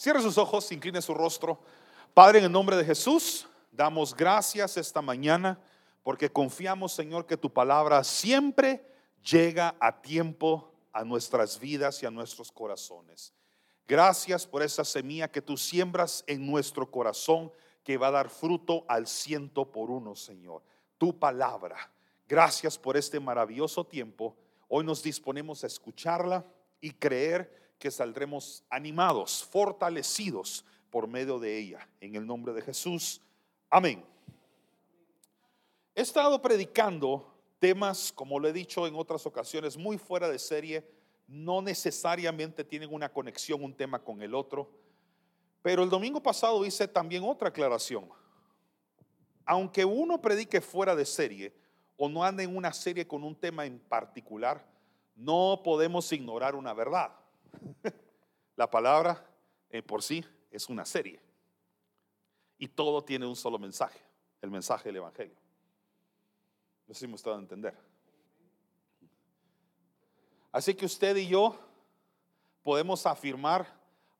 Cierre sus ojos, incline su rostro. Padre, en el nombre de Jesús, damos gracias esta mañana porque confiamos, Señor, que tu palabra siempre llega a tiempo a nuestras vidas y a nuestros corazones. Gracias por esa semilla que tú siembras en nuestro corazón que va a dar fruto al ciento por uno, Señor. Tu palabra. Gracias por este maravilloso tiempo. Hoy nos disponemos a escucharla y creer que saldremos animados, fortalecidos por medio de ella. En el nombre de Jesús. Amén. He estado predicando temas, como lo he dicho en otras ocasiones, muy fuera de serie. No necesariamente tienen una conexión un tema con el otro. Pero el domingo pasado hice también otra aclaración. Aunque uno predique fuera de serie o no ande en una serie con un tema en particular, no podemos ignorar una verdad. La palabra eh, por sí es una serie. Y todo tiene un solo mensaje, el mensaje del Evangelio. No sé si me estado a entender. Así que usted y yo podemos afirmar,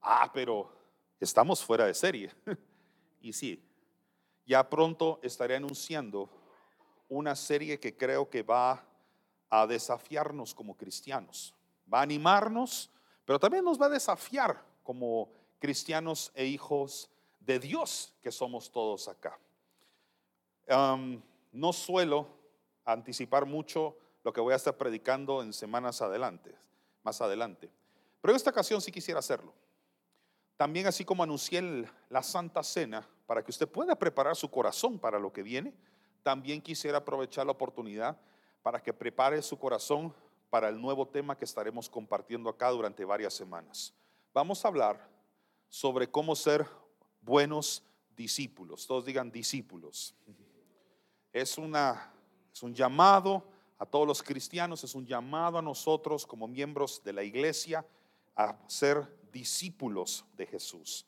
ah, pero estamos fuera de serie. y sí, ya pronto estaré anunciando una serie que creo que va a desafiarnos como cristianos, va a animarnos, pero también nos va a desafiar como cristianos e hijos de Dios que somos todos acá. no suelo anticipar mucho lo que voy a estar predicando en semanas adelante, más adelante, pero en esta ocasión sí quisiera hacerlo. También así como anuncié la Santa Cena para que usted pueda preparar su corazón para lo que viene, también quisiera aprovechar la oportunidad para que prepare su corazón para el nuevo tema que estaremos compartiendo acá durante varias semanas. Vamos a hablar sobre cómo ser buenos discípulos. Todos digan discípulos. Es, una, es un llamado a todos los cristianos, es un llamado a nosotros como miembros de la iglesia a ser discípulos de Jesús.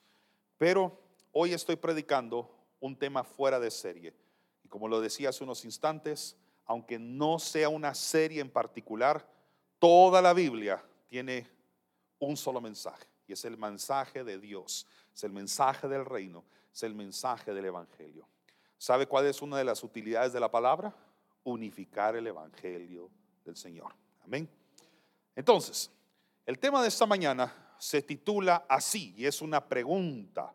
Pero hoy estoy predicando un tema fuera de serie. Y como lo decía hace unos instantes, aunque no sea una serie en particular, toda la Biblia tiene un solo mensaje. Y es el mensaje de Dios, es el mensaje del reino, es el mensaje del Evangelio. ¿Sabe cuál es una de las utilidades de la palabra? Unificar el Evangelio del Señor. Amén. Entonces, el tema de esta mañana se titula así y es una pregunta.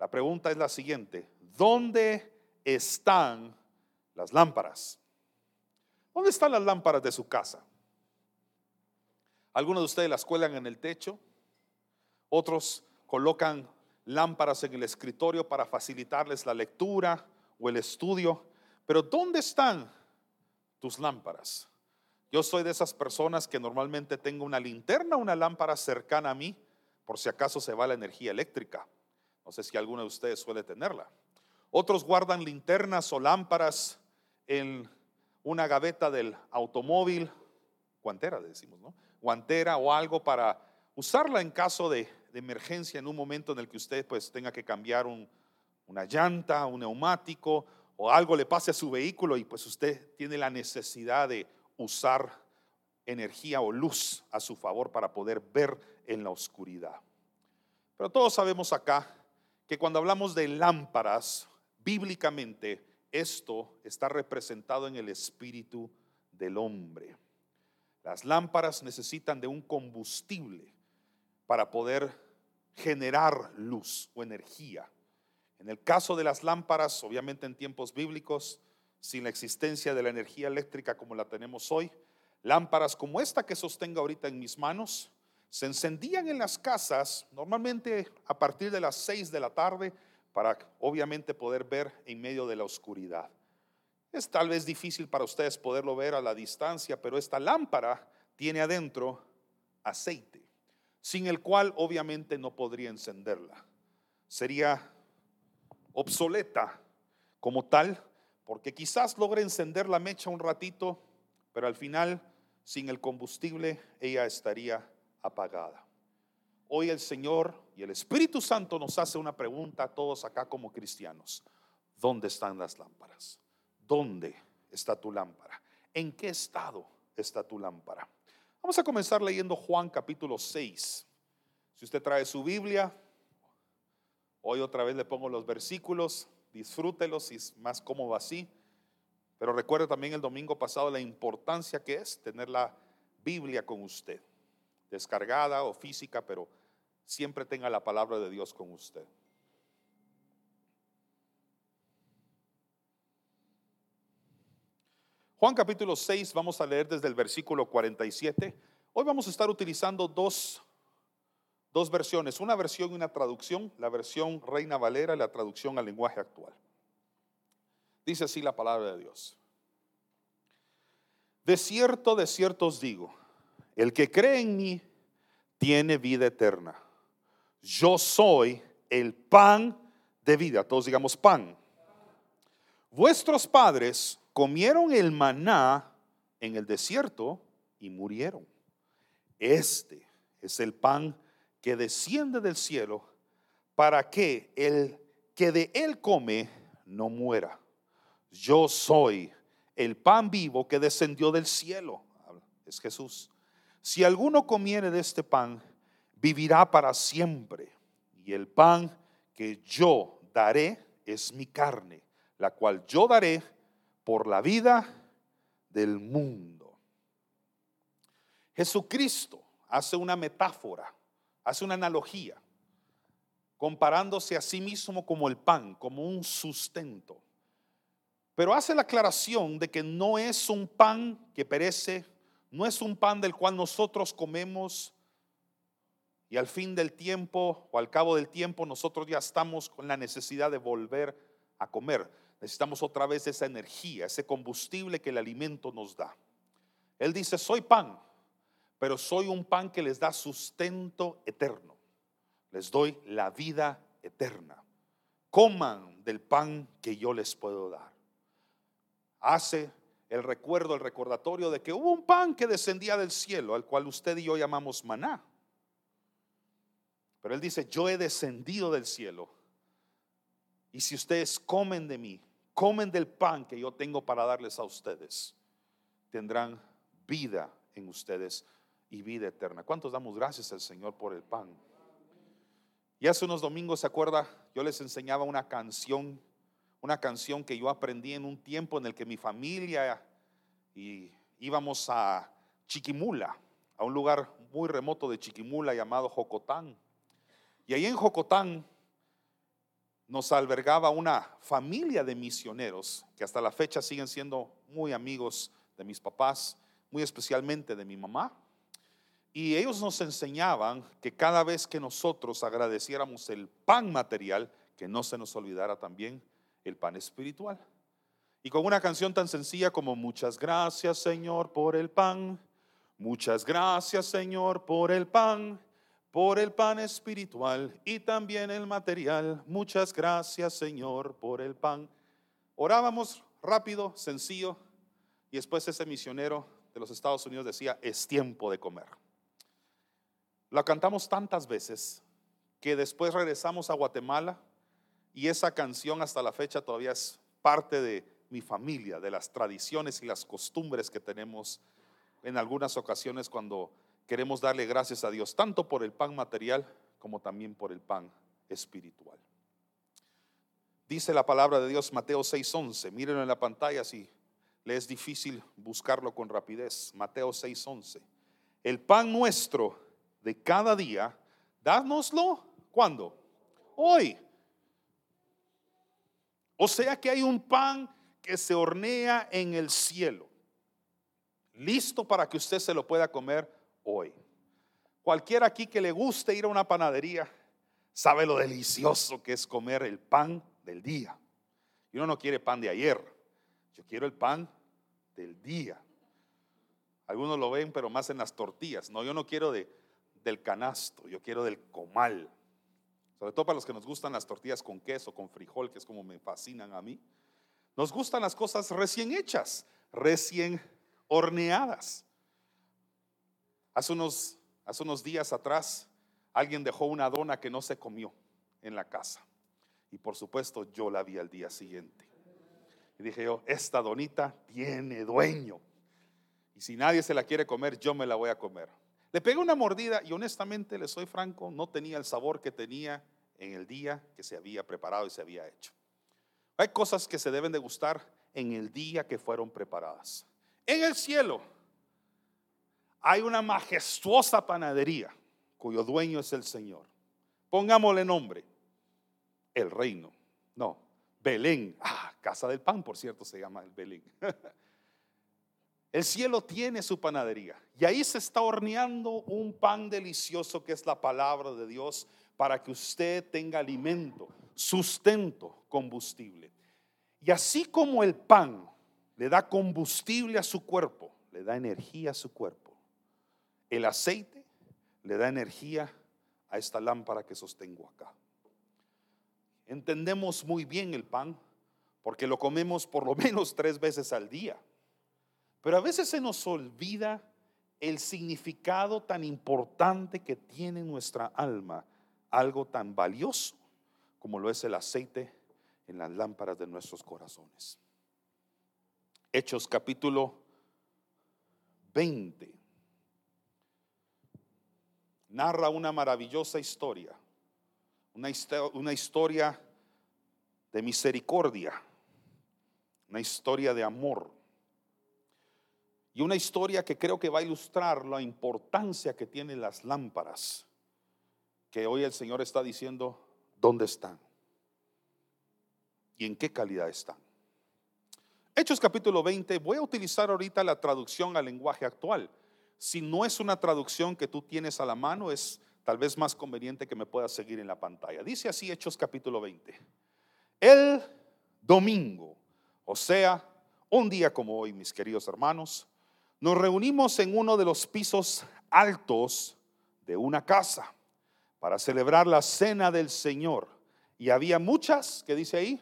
La pregunta es la siguiente. ¿Dónde están las lámparas? ¿Dónde están las lámparas de su casa? Algunos de ustedes las cuelgan en el techo, otros colocan lámparas en el escritorio para facilitarles la lectura o el estudio. Pero ¿dónde están tus lámparas? Yo soy de esas personas que normalmente tengo una linterna, una lámpara cercana a mí, por si acaso se va la energía eléctrica. No sé si alguno de ustedes suele tenerla. Otros guardan linternas o lámparas en una gaveta del automóvil, guantera decimos, ¿no? Guantera o algo para usarla en caso de, emergencia en un momento en el que usted pues tenga que cambiar una llanta, un neumático o algo le pase a su vehículo y pues usted tiene la necesidad de usar energía o luz a su favor para poder ver en la oscuridad. Pero todos sabemos acá que cuando hablamos de lámparas, bíblicamente esto está representado en el espíritu del hombre. Las lámparas necesitan de un combustible para poder generar luz o energía. En el caso de las lámparas, obviamente en tiempos bíblicos, sin la existencia de la energía eléctrica como la tenemos hoy, lámparas como esta que sostengo ahorita en mis manos, se encendían en las casas normalmente a partir de las 6 de la tarde para obviamente poder ver en medio de la oscuridad. Es tal vez difícil para ustedes poderlo ver a la distancia, pero esta lámpara tiene adentro aceite sin el cual obviamente no podría encenderla. Sería obsoleta como tal, porque quizás logre encender la mecha un ratito, pero al final, sin el combustible, ella estaría apagada. Hoy el Señor y el Espíritu Santo nos hace una pregunta a todos acá como cristianos. ¿Dónde están las lámparas? ¿Dónde está tu lámpara? ¿En qué estado está tu lámpara? Vamos a comenzar leyendo Juan capítulo 6. Si usted trae su Biblia, Hoy otra vez le pongo los versículos, disfrútelos y es más cómodo así. Pero recuerde también el domingo pasado la importancia que es tener la Biblia con usted, descargada o física, pero siempre tenga la palabra de Dios con usted. Juan capítulo 6, vamos a leer desde el versículo 47. Hoy vamos a estar utilizando dos, dos versiones, una versión y una traducción, la versión Reina Valera y la traducción al lenguaje actual. Dice así la palabra de Dios. De cierto, de cierto os digo, el que cree en mí tiene vida eterna. Yo soy el pan de vida. Todos digamos pan. Vuestros padres comieron el maná en el desierto y murieron. Este es el pan que desciende del cielo para que el que de él come no muera. Yo soy el pan vivo que descendió del cielo. Es Jesús. Si alguno comiere de este pan, vivirá para siempre. Y el pan que yo daré es mi carne, la cual yo daré por la vida del mundo. Jesucristo hace una metáfora, hace una analogía, comparándose a sí mismo como el pan, como un sustento. Pero hace la aclaración de que no es un pan que perece, no es un pan del cual nosotros comemos y al fin del tiempo o al cabo del tiempo nosotros ya estamos con la necesidad de volver a comer. Necesitamos otra vez esa energía, ese combustible que el alimento nos da. Él dice, soy pan, pero soy un pan que les da sustento eterno. Les doy la vida eterna. Coman del pan que yo les puedo dar hace el recuerdo, el recordatorio de que hubo un pan que descendía del cielo, al cual usted y yo llamamos maná. Pero él dice, yo he descendido del cielo. Y si ustedes comen de mí, comen del pan que yo tengo para darles a ustedes, tendrán vida en ustedes y vida eterna. ¿Cuántos damos gracias al Señor por el pan? Y hace unos domingos, ¿se acuerda? Yo les enseñaba una canción una canción que yo aprendí en un tiempo en el que mi familia y íbamos a Chiquimula, a un lugar muy remoto de Chiquimula llamado Jocotán. Y ahí en Jocotán nos albergaba una familia de misioneros que hasta la fecha siguen siendo muy amigos de mis papás, muy especialmente de mi mamá. Y ellos nos enseñaban que cada vez que nosotros agradeciéramos el pan material, que no se nos olvidara también el pan espiritual. Y con una canción tan sencilla como Muchas gracias Señor por el pan, muchas gracias Señor por el pan, por el pan espiritual y también el material. Muchas gracias Señor por el pan. Orábamos rápido, sencillo, y después ese misionero de los Estados Unidos decía, es tiempo de comer. La cantamos tantas veces que después regresamos a Guatemala y esa canción hasta la fecha todavía es parte de mi familia, de las tradiciones y las costumbres que tenemos en algunas ocasiones cuando queremos darle gracias a Dios, tanto por el pan material como también por el pan espiritual. Dice la palabra de Dios Mateo 6:11, mírenlo en la pantalla si le es difícil buscarlo con rapidez. Mateo 6:11. El pan nuestro de cada día, dánoslo, ¿cuándo? Hoy o sea que hay un pan que se hornea en el cielo, listo para que usted se lo pueda comer hoy. Cualquiera aquí que le guste ir a una panadería sabe lo delicioso que es comer el pan del día. Y uno no quiere pan de ayer, yo quiero el pan del día. Algunos lo ven, pero más en las tortillas. No, yo no quiero de, del canasto, yo quiero del comal. Sobre todo para los que nos gustan las tortillas con queso, con frijol, que es como me fascinan a mí. Nos gustan las cosas recién hechas, recién horneadas. Hace unos, hace unos días atrás, alguien dejó una dona que no se comió en la casa. Y por supuesto yo la vi al día siguiente. Y dije yo, esta donita tiene dueño. Y si nadie se la quiere comer, yo me la voy a comer. Le pegué una mordida y honestamente, le soy franco, no tenía el sabor que tenía en el día que se había preparado y se había hecho. Hay cosas que se deben de gustar en el día que fueron preparadas. En el cielo hay una majestuosa panadería cuyo dueño es el Señor. Pongámosle nombre, el reino. No, Belén. Ah, casa del pan, por cierto, se llama el Belén. El cielo tiene su panadería y ahí se está horneando un pan delicioso que es la palabra de Dios para que usted tenga alimento, sustento, combustible. Y así como el pan le da combustible a su cuerpo, le da energía a su cuerpo, el aceite le da energía a esta lámpara que sostengo acá. Entendemos muy bien el pan porque lo comemos por lo menos tres veces al día. Pero a veces se nos olvida el significado tan importante que tiene nuestra alma, algo tan valioso como lo es el aceite en las lámparas de nuestros corazones. Hechos capítulo 20 narra una maravillosa historia, una, historia de misericordia, una historia de amor. Y una historia que creo que va a ilustrar la importancia que tienen las lámparas, que hoy el Señor está diciendo, ¿dónde están? ¿Y en qué calidad están? Hechos capítulo 20, voy a utilizar ahorita la traducción al lenguaje actual. Si no es una traducción que tú tienes a la mano, es tal vez más conveniente que me puedas seguir en la pantalla. Dice así Hechos capítulo 20. El domingo, o sea, un día como hoy, mis queridos hermanos, nos reunimos en uno de los pisos altos de una casa para celebrar la cena del Señor. Y había muchas, ¿qué dice ahí?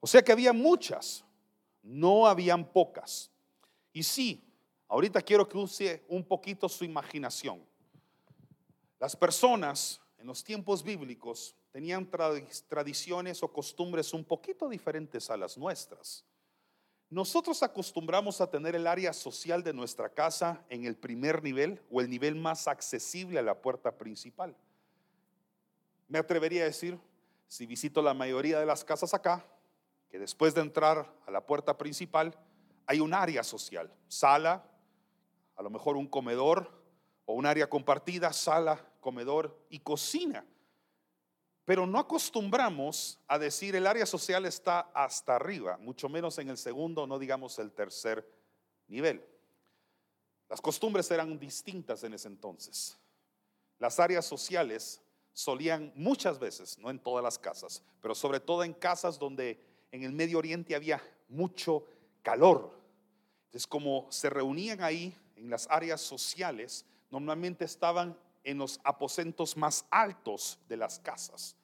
O sea que había muchas, no habían pocas. Y sí, ahorita quiero que use un poquito su imaginación. Las personas en los tiempos bíblicos tenían tradiciones o costumbres un poquito diferentes a las nuestras. Nosotros acostumbramos a tener el área social de nuestra casa en el primer nivel o el nivel más accesible a la puerta principal. Me atrevería a decir, si visito la mayoría de las casas acá, que después de entrar a la puerta principal hay un área social, sala, a lo mejor un comedor o un área compartida, sala, comedor y cocina. Pero no acostumbramos a decir el área social está hasta arriba, mucho menos en el segundo, no digamos el tercer nivel. Las costumbres eran distintas en ese entonces. Las áreas sociales solían muchas veces, no en todas las casas, pero sobre todo en casas donde en el Medio Oriente había mucho calor. Entonces, como se reunían ahí en las áreas sociales, normalmente estaban en los aposentos más altos de las casas.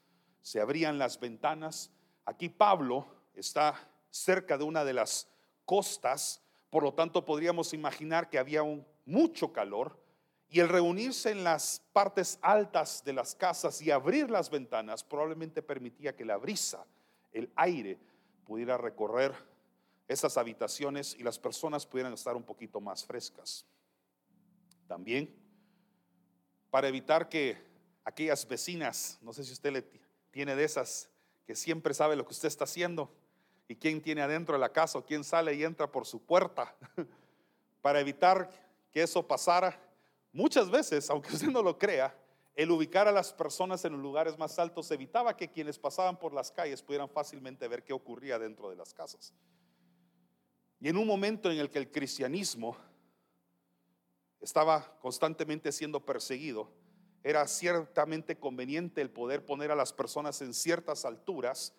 Se abrían las ventanas. Aquí Pablo está cerca de una de las costas, por lo tanto podríamos imaginar que había mucho calor y el reunirse en las partes altas de las casas y abrir las ventanas probablemente permitía que la brisa, el aire, pudiera recorrer esas habitaciones y las personas pudieran estar un poquito más frescas. También para evitar que aquellas vecinas, no sé si usted tiene de esas que siempre sabe lo que usted está haciendo y quién tiene adentro de la casa o quién sale y entra por su puerta, para evitar que eso pasara, muchas veces, aunque usted no lo crea, el ubicar a las personas en los lugares más altos evitaba que quienes pasaban por las calles pudieran fácilmente ver qué ocurría dentro de las casas. Y en un momento en el que el cristianismo estaba constantemente siendo perseguido, era ciertamente conveniente el poder poner a las personas en ciertas alturas,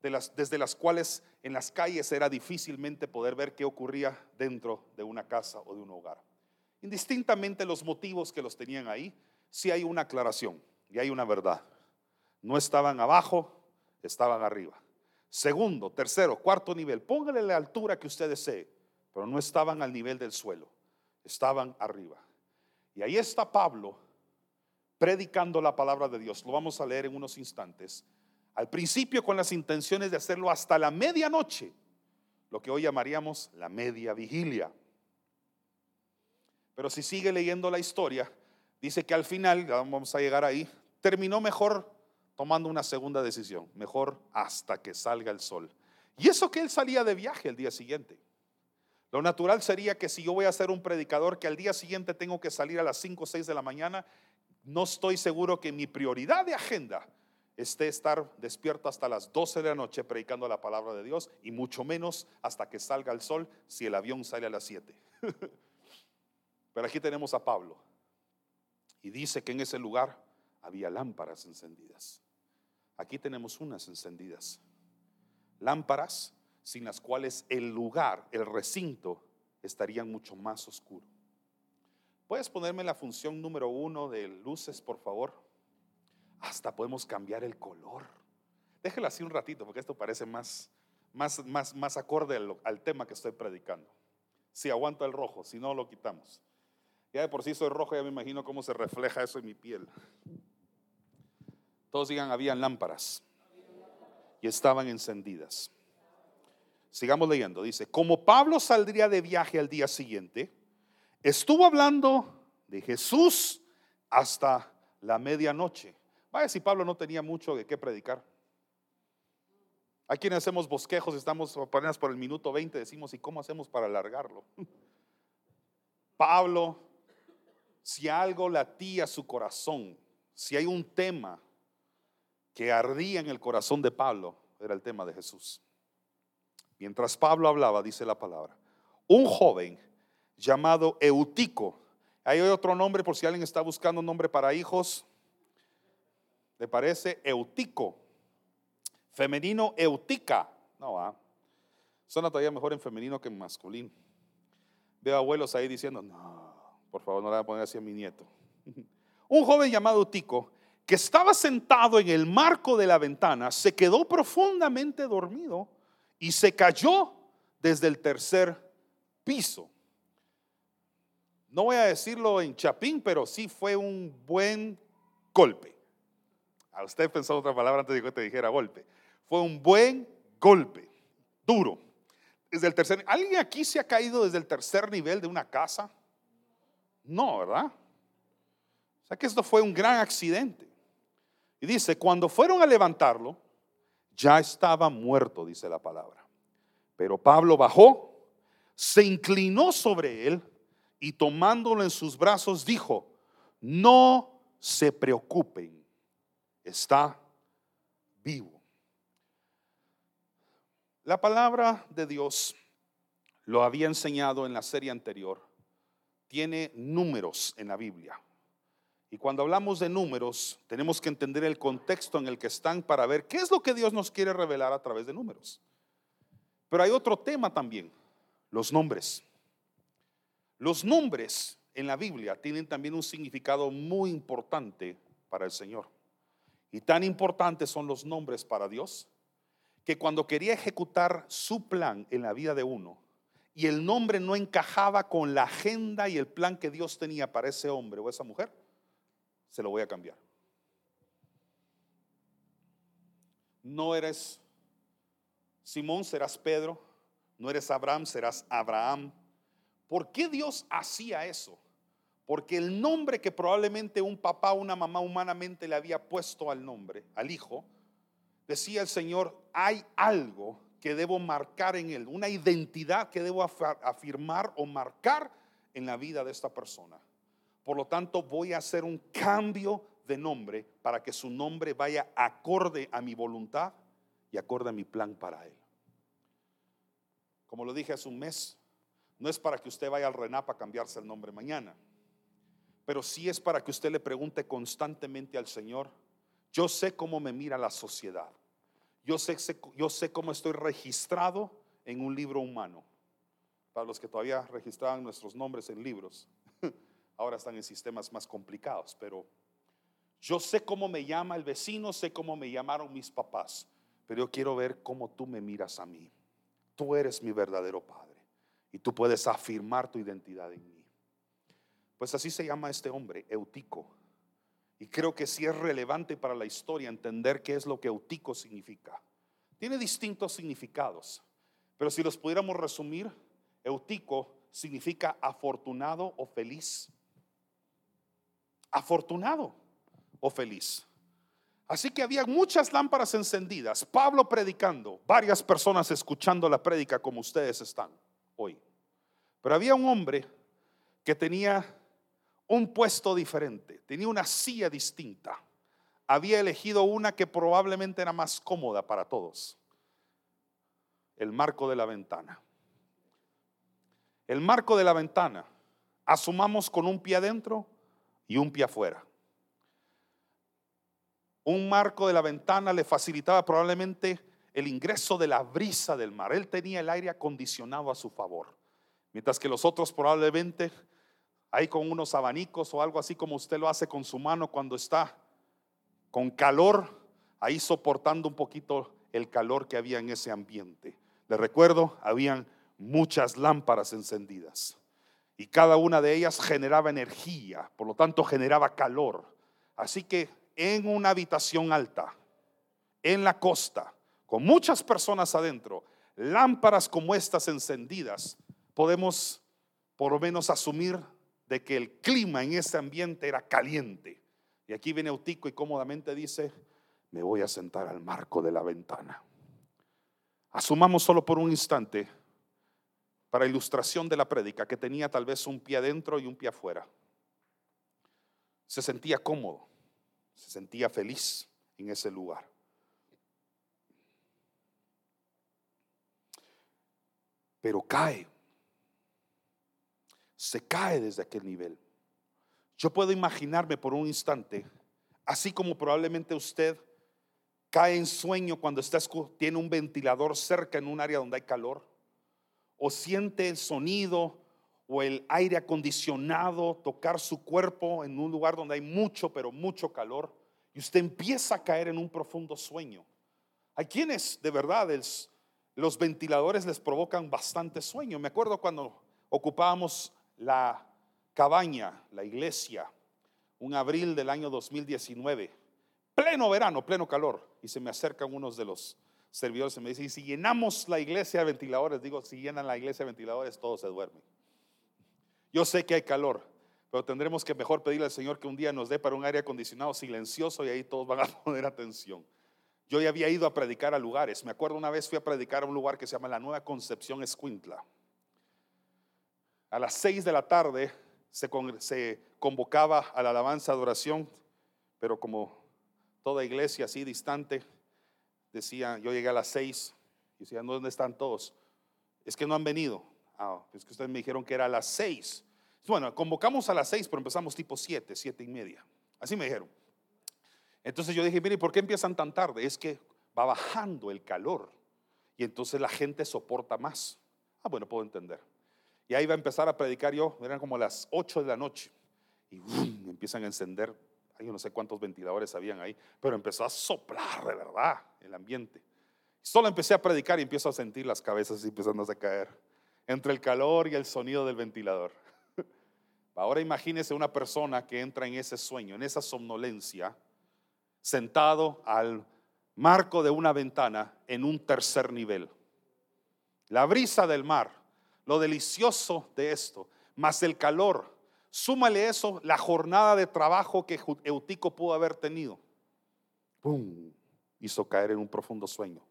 de las, desde las cuales en las calles era difícilmente poder ver qué ocurría dentro de una casa o de un hogar. Indistintamente los motivos que los tenían ahí, sí hay una aclaración y hay una verdad. No estaban abajo, estaban arriba. Segundo, tercero, cuarto nivel, póngale la altura que usted desee, pero no estaban al nivel del suelo estaban arriba. Y ahí está Pablo predicando la palabra de Dios. Lo vamos a leer en unos instantes. Al principio con las intenciones de hacerlo hasta la medianoche, lo que hoy llamaríamos la media vigilia. Pero si sigue leyendo la historia, dice que al final, vamos a llegar ahí, terminó mejor tomando una segunda decisión, mejor hasta que salga el sol. Y eso que él salía de viaje el día siguiente. Lo natural sería que si yo voy a ser un predicador que al día siguiente tengo que salir a las 5 o 6 de la mañana, no estoy seguro que mi prioridad de agenda esté estar despierto hasta las 12 de la noche predicando la palabra de Dios y mucho menos hasta que salga el sol si el avión sale a las 7. Pero aquí tenemos a Pablo y dice que en ese lugar había lámparas encendidas. Aquí tenemos unas encendidas. Lámparas sin las cuales el lugar, el recinto, estaría mucho más oscuro. ¿Puedes ponerme la función número uno de luces, por favor? Hasta podemos cambiar el color. Déjelo así un ratito, porque esto parece más, más, más, más acorde al, al tema que estoy predicando. Si aguanta el rojo, si no lo quitamos. Ya de por sí soy rojo, ya me imagino cómo se refleja eso en mi piel. Todos digan, habían lámparas y estaban encendidas. Sigamos leyendo. Dice, como Pablo saldría de viaje al día siguiente, estuvo hablando de Jesús hasta la medianoche. Vaya si Pablo no tenía mucho de qué predicar. Hay quienes hacemos bosquejos, estamos apenas por el minuto 20, decimos, ¿y cómo hacemos para alargarlo? Pablo, si algo latía su corazón, si hay un tema que ardía en el corazón de Pablo, era el tema de Jesús. Mientras Pablo hablaba, dice la palabra, un joven llamado Eutico, hay otro nombre por si alguien está buscando un nombre para hijos, ¿le parece? Eutico, femenino Eutica, no va, suena todavía mejor en femenino que en masculino. Veo abuelos ahí diciendo, no, por favor no le voy a poner así a mi nieto. un joven llamado Eutico que estaba sentado en el marco de la ventana, se quedó profundamente dormido y se cayó desde el tercer piso. No voy a decirlo en chapín, pero sí fue un buen golpe. A usted pensó otra palabra antes de que te dijera golpe. Fue un buen golpe, duro. Desde el tercer, ¿Alguien aquí se ha caído desde el tercer nivel de una casa? No, ¿verdad? O sea que esto fue un gran accidente. Y dice, cuando fueron a levantarlo, ya estaba muerto, dice la palabra. Pero Pablo bajó, se inclinó sobre él y tomándolo en sus brazos dijo, no se preocupen, está vivo. La palabra de Dios lo había enseñado en la serie anterior. Tiene números en la Biblia. Y cuando hablamos de números, tenemos que entender el contexto en el que están para ver qué es lo que Dios nos quiere revelar a través de números. Pero hay otro tema también, los nombres. Los nombres en la Biblia tienen también un significado muy importante para el Señor. Y tan importantes son los nombres para Dios que cuando quería ejecutar su plan en la vida de uno y el nombre no encajaba con la agenda y el plan que Dios tenía para ese hombre o esa mujer, se lo voy a cambiar. No eres Simón, serás Pedro. No eres Abraham, serás Abraham. ¿Por qué Dios hacía eso? Porque el nombre que probablemente un papá o una mamá humanamente le había puesto al nombre, al hijo, decía el Señor, hay algo que debo marcar en él, una identidad que debo afirmar o marcar en la vida de esta persona. Por lo tanto, voy a hacer un cambio de nombre para que su nombre vaya acorde a mi voluntad y acorde a mi plan para él. Como lo dije hace un mes, no es para que usted vaya al RENAP a cambiarse el nombre mañana, pero sí es para que usted le pregunte constantemente al Señor, yo sé cómo me mira la sociedad, yo sé, yo sé cómo estoy registrado en un libro humano. Para los que todavía registraban nuestros nombres en libros, ahora están en sistemas más complicados, pero yo sé cómo me llama el vecino, sé cómo me llamaron mis papás, pero yo quiero ver cómo tú me miras a mí. Tú eres mi verdadero Padre y tú puedes afirmar tu identidad en mí. Pues así se llama este hombre, Eutico. Y creo que sí es relevante para la historia entender qué es lo que Eutico significa. Tiene distintos significados, pero si los pudiéramos resumir, Eutico significa afortunado o feliz afortunado o feliz. Así que había muchas lámparas encendidas, Pablo predicando, varias personas escuchando la prédica como ustedes están hoy. Pero había un hombre que tenía un puesto diferente, tenía una silla distinta. Había elegido una que probablemente era más cómoda para todos, el marco de la ventana. El marco de la ventana, asumamos con un pie adentro y un pie afuera. Un marco de la ventana le facilitaba probablemente el ingreso de la brisa del mar. Él tenía el aire acondicionado a su favor. Mientras que los otros probablemente ahí con unos abanicos o algo así como usted lo hace con su mano cuando está con calor, ahí soportando un poquito el calor que había en ese ambiente. Le recuerdo, habían muchas lámparas encendidas y cada una de ellas generaba energía, por lo tanto generaba calor. Así que en una habitación alta, en la costa, con muchas personas adentro, lámparas como estas encendidas, podemos por lo menos asumir de que el clima en ese ambiente era caliente. Y aquí viene Eutico y cómodamente dice, me voy a sentar al marco de la ventana. Asumamos solo por un instante, para ilustración de la prédica, que tenía tal vez un pie adentro y un pie afuera. Se sentía cómodo, se sentía feliz en ese lugar. Pero cae se cae desde aquel nivel. Yo puedo imaginarme por un instante, así como probablemente usted cae en sueño cuando está, tiene un ventilador cerca en un área donde hay calor, o siente el sonido o el aire acondicionado tocar su cuerpo en un lugar donde hay mucho, pero mucho calor, y usted empieza a caer en un profundo sueño. Hay quienes de verdad los ventiladores les provocan bastante sueño. Me acuerdo cuando ocupábamos la cabaña, la iglesia, un abril del año 2019, pleno verano, pleno calor, y se me acercan unos de los servidores y me dicen, si llenamos la iglesia de ventiladores, digo, si llenan la iglesia de ventiladores, todos se duermen. Yo sé que hay calor, pero tendremos que mejor pedirle al Señor que un día nos dé para un aire acondicionado silencioso y ahí todos van a poner atención. Yo ya había ido a predicar a lugares. Me acuerdo una vez fui a predicar a un lugar que se llama la Nueva Concepción Escuintla a las seis de la tarde se, convocaba a la alabanza de pero como toda iglesia así distante, decía, yo llegué a las seis, y decía, ¿dónde están todos? Es que no han venido. Ah, es que ustedes me dijeron que era a las seis. Bueno, convocamos a las seis, pero empezamos tipo siete, siete y media. Así me dijeron. Entonces yo dije, mire, ¿por qué empiezan tan tarde? Es que va bajando el calor y entonces la gente soporta más. Ah, bueno, puedo entender. Y ahí iba a empezar a predicar yo, eran como las 8 de la noche. Y empiezan a encender, hay no sé cuántos ventiladores habían ahí, pero empezó a soplar de verdad el ambiente. Solo empecé a predicar y empiezo a sentir las cabezas empezando a caer entre el calor y el sonido del ventilador. Ahora imagínese una persona que entra en ese sueño, en esa somnolencia, sentado al marco de una ventana en un tercer nivel. La brisa del mar lo delicioso de esto, más el calor. Súmale eso, la jornada de trabajo que Eutico pudo haber tenido. ¡Pum! Hizo caer en un profundo sueño.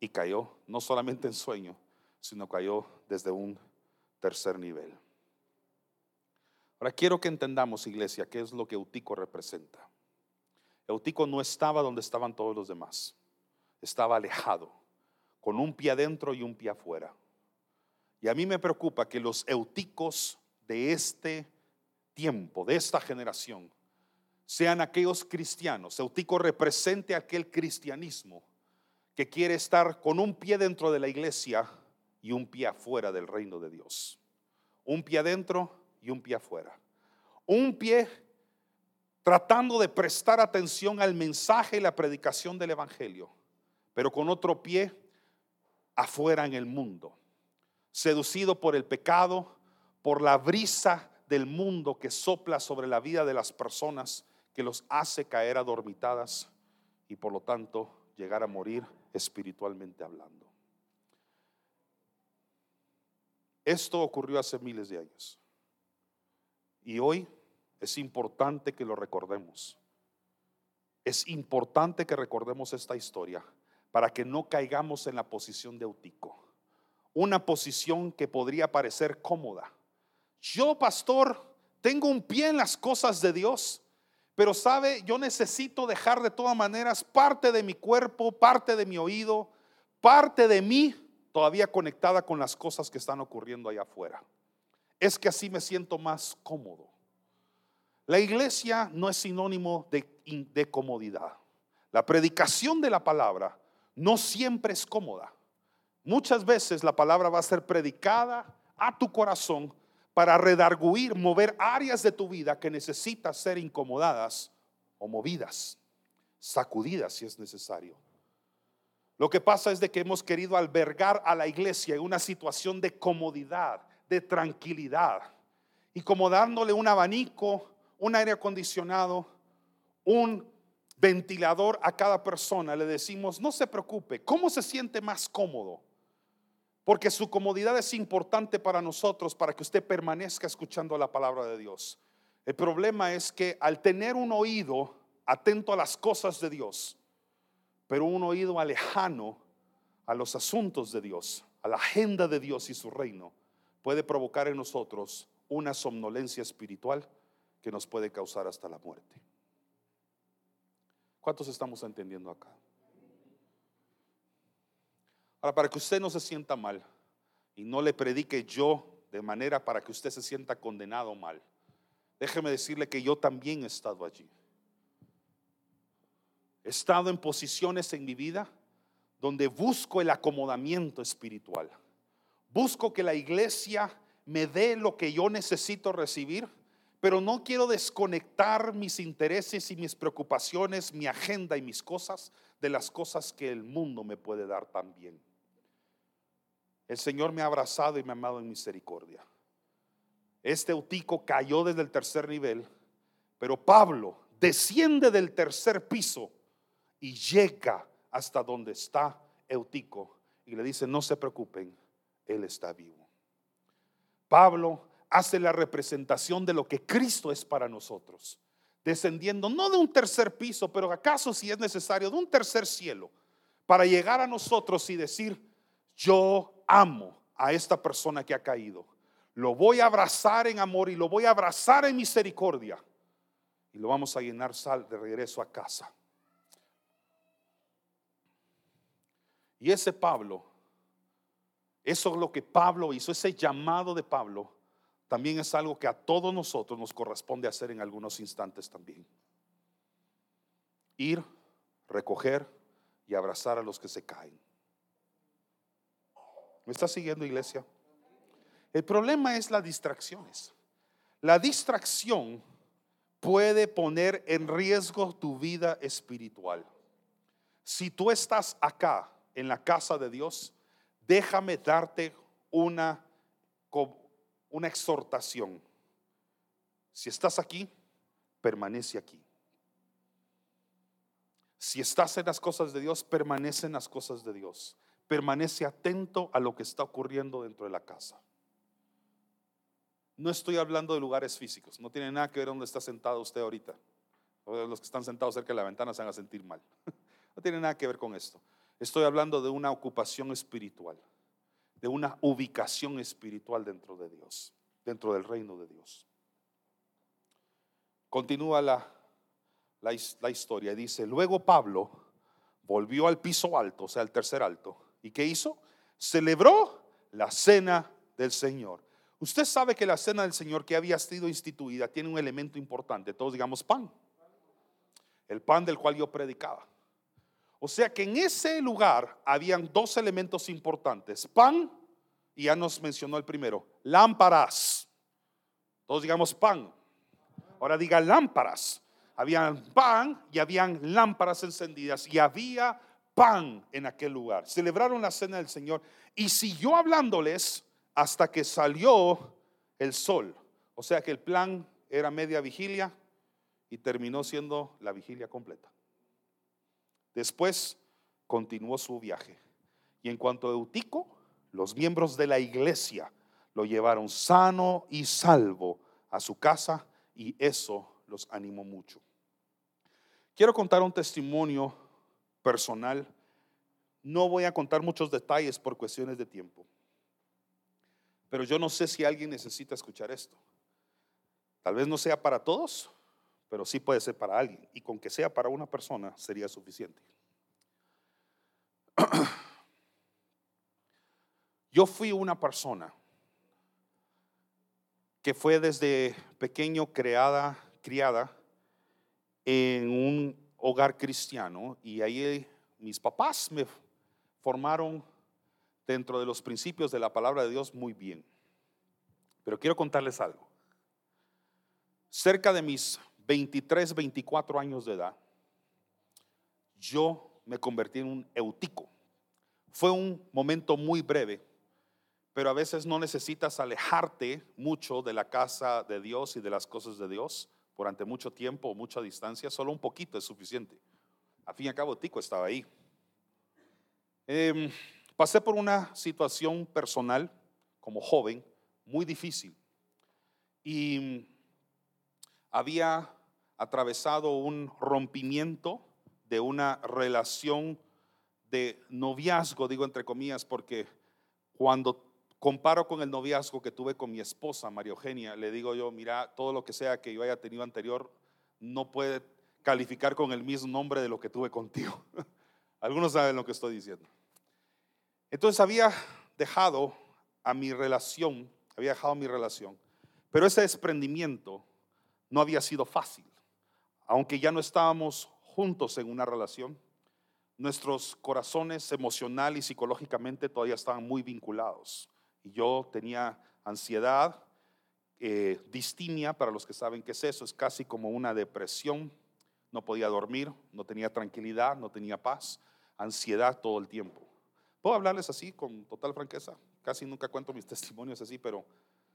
Y cayó, no solamente en sueño, sino cayó desde un tercer nivel. Ahora quiero que entendamos, iglesia, qué es lo que Eutico representa. Eutico no estaba donde estaban todos los demás. Estaba alejado, con un pie adentro y un pie afuera. Y a mí me preocupa que los euticos de este tiempo, de esta generación, sean aquellos cristianos. Eutico represente aquel cristianismo que quiere estar con un pie dentro de la iglesia y un pie afuera del reino de Dios. Un pie adentro y un pie afuera. Un pie tratando de prestar atención al mensaje y la predicación del Evangelio, pero con otro pie afuera en el mundo seducido por el pecado, por la brisa del mundo que sopla sobre la vida de las personas, que los hace caer adormitadas y por lo tanto llegar a morir espiritualmente hablando. Esto ocurrió hace miles de años. Y hoy es importante que lo recordemos. es importante que recordemos esta historia para que no caigamos en la posición de Eutico. Una posición que podría parecer cómoda. Yo, pastor, tengo un pie en las cosas de Dios, pero sabe, yo necesito dejar de todas maneras parte de mi cuerpo, parte de mi oído, parte de mí todavía conectada con las cosas que están ocurriendo allá afuera. Es que así me siento más cómodo. La iglesia no es sinónimo de, de comodidad. La predicación de la palabra no siempre es cómoda. Muchas veces la palabra va a ser predicada a tu corazón para redarguir, mover áreas de tu vida que necesitan ser incomodadas o movidas, sacudidas si es necesario. Lo que pasa es de que hemos querido albergar a la iglesia en una situación de comodidad, de tranquilidad, y como dándole un abanico, un aire acondicionado, un ventilador a cada persona, le decimos, no se preocupe, ¿cómo se siente más cómodo? Porque su comodidad es importante para nosotros, para que usted permanezca escuchando la palabra de Dios. El problema es que al tener un oído atento a las cosas de Dios, pero un oído alejano a los asuntos de Dios, a la agenda de Dios y su reino, puede provocar en nosotros una somnolencia espiritual que nos puede causar hasta la muerte. ¿Cuántos estamos entendiendo acá? Ahora, para que usted no se sienta mal y no le predique yo de manera para que usted se sienta condenado mal, déjeme decirle que yo también he estado allí. He estado en posiciones en mi vida donde busco el acomodamiento espiritual. Busco que la iglesia me dé lo que yo necesito recibir pero no quiero desconectar mis intereses y mis preocupaciones, mi agenda y mis cosas de las cosas que el mundo me puede dar también. El Señor me ha abrazado y me ha amado en misericordia. Este Eutico cayó desde el tercer nivel, pero Pablo desciende del tercer piso y llega hasta donde está Eutico y le dice, no se preocupen, Él está vivo. Pablo hace la representación de lo que Cristo es para nosotros, descendiendo no de un tercer piso, pero acaso si es necesario, de un tercer cielo, para llegar a nosotros y decir, yo amo a esta persona que ha caído, lo voy a abrazar en amor y lo voy a abrazar en misericordia. Y lo vamos a llenar sal de regreso a casa. Y ese Pablo, eso es lo que Pablo hizo, ese llamado de Pablo, también es algo que a todos nosotros nos corresponde hacer en algunos instantes también. Ir, recoger y abrazar a los que se caen. ¿Me está siguiendo iglesia? El problema es las distracciones. La distracción puede poner en riesgo tu vida espiritual. Si tú estás acá en la casa de Dios, déjame darte una una exhortación. Si estás aquí, permanece aquí. Si estás en las cosas de Dios, permanece en las cosas de Dios. Permanece atento a lo que está ocurriendo dentro de la casa. No estoy hablando de lugares físicos, no tiene nada que ver donde está sentado usted ahorita. Los que están sentados cerca de la ventana se van a sentir mal. No tiene nada que ver con esto. Estoy hablando de una ocupación espiritual de una ubicación espiritual dentro de Dios, dentro del reino de Dios. Continúa la, la, historia dice, luego Pablo volvió al piso alto, o sea, al tercer alto. ¿Y qué hizo? Celebró la cena del Señor. Usted sabe que la cena del Señor que había sido instituida tiene un elemento importante, todos digamos pan. El pan del cual yo predicaba. O sea que en ese lugar habían dos elementos importantes, pan, y ya nos mencionó el primero, lámparas. Todos digamos pan. Ahora diga lámparas. Habían pan y habían lámparas encendidas y había pan en aquel lugar. Celebraron la cena del Señor y siguió hablándoles hasta que salió el sol. O sea que el plan era media vigilia y terminó siendo la vigilia completa. Después continuó su viaje. Y en cuanto a Eutico, los miembros de la iglesia lo llevaron sano y salvo a su casa y eso los animó mucho. Quiero contar un testimonio personal. No voy a contar muchos detalles por cuestiones de tiempo. Pero yo no sé si alguien necesita escuchar esto. Tal vez no sea para todos, pero sí puede ser para alguien. Y con que sea para una persona sería suficiente. Yo fui una persona que fue desde pequeño creada, criada en un hogar cristiano y ahí mis papás me formaron dentro de los principios de la palabra de Dios muy bien. Pero quiero contarles algo. Cerca de mis 23, 24 años de edad, yo me convertí en un eutico. Fue un momento muy breve, pero a veces no necesitas alejarte mucho de la casa de Dios y de las cosas de Dios durante mucho tiempo o mucha distancia, solo un poquito es suficiente. A fin y al cabo, Tico estaba ahí. Em, pasé por una situación personal como joven muy difícil y había atravesado un rompimiento de una relación de noviazgo, digo entre comillas, porque cuando comparo con el noviazgo que tuve con mi esposa, María Eugenia, le digo yo, mira, todo lo que sea que yo haya tenido anterior no puede calificar con el mismo nombre de lo que tuve contigo. Algunos saben lo que estoy diciendo. Entonces había dejado a mi relación, había dejado mi relación, pero ese desprendimiento no había sido fácil aunque ya no estábamos juntos en una relación, nuestros corazones emocional y psicológicamente todavía estaban muy vinculados. Y yo tenía ansiedad, eh, distimia, para los que saben qué es eso, es casi como una depresión. No podía dormir, no tenía tranquilidad, no tenía paz, ansiedad todo el tiempo. ¿Puedo hablarles así con total franqueza? Casi nunca cuento mis testimonios así, pero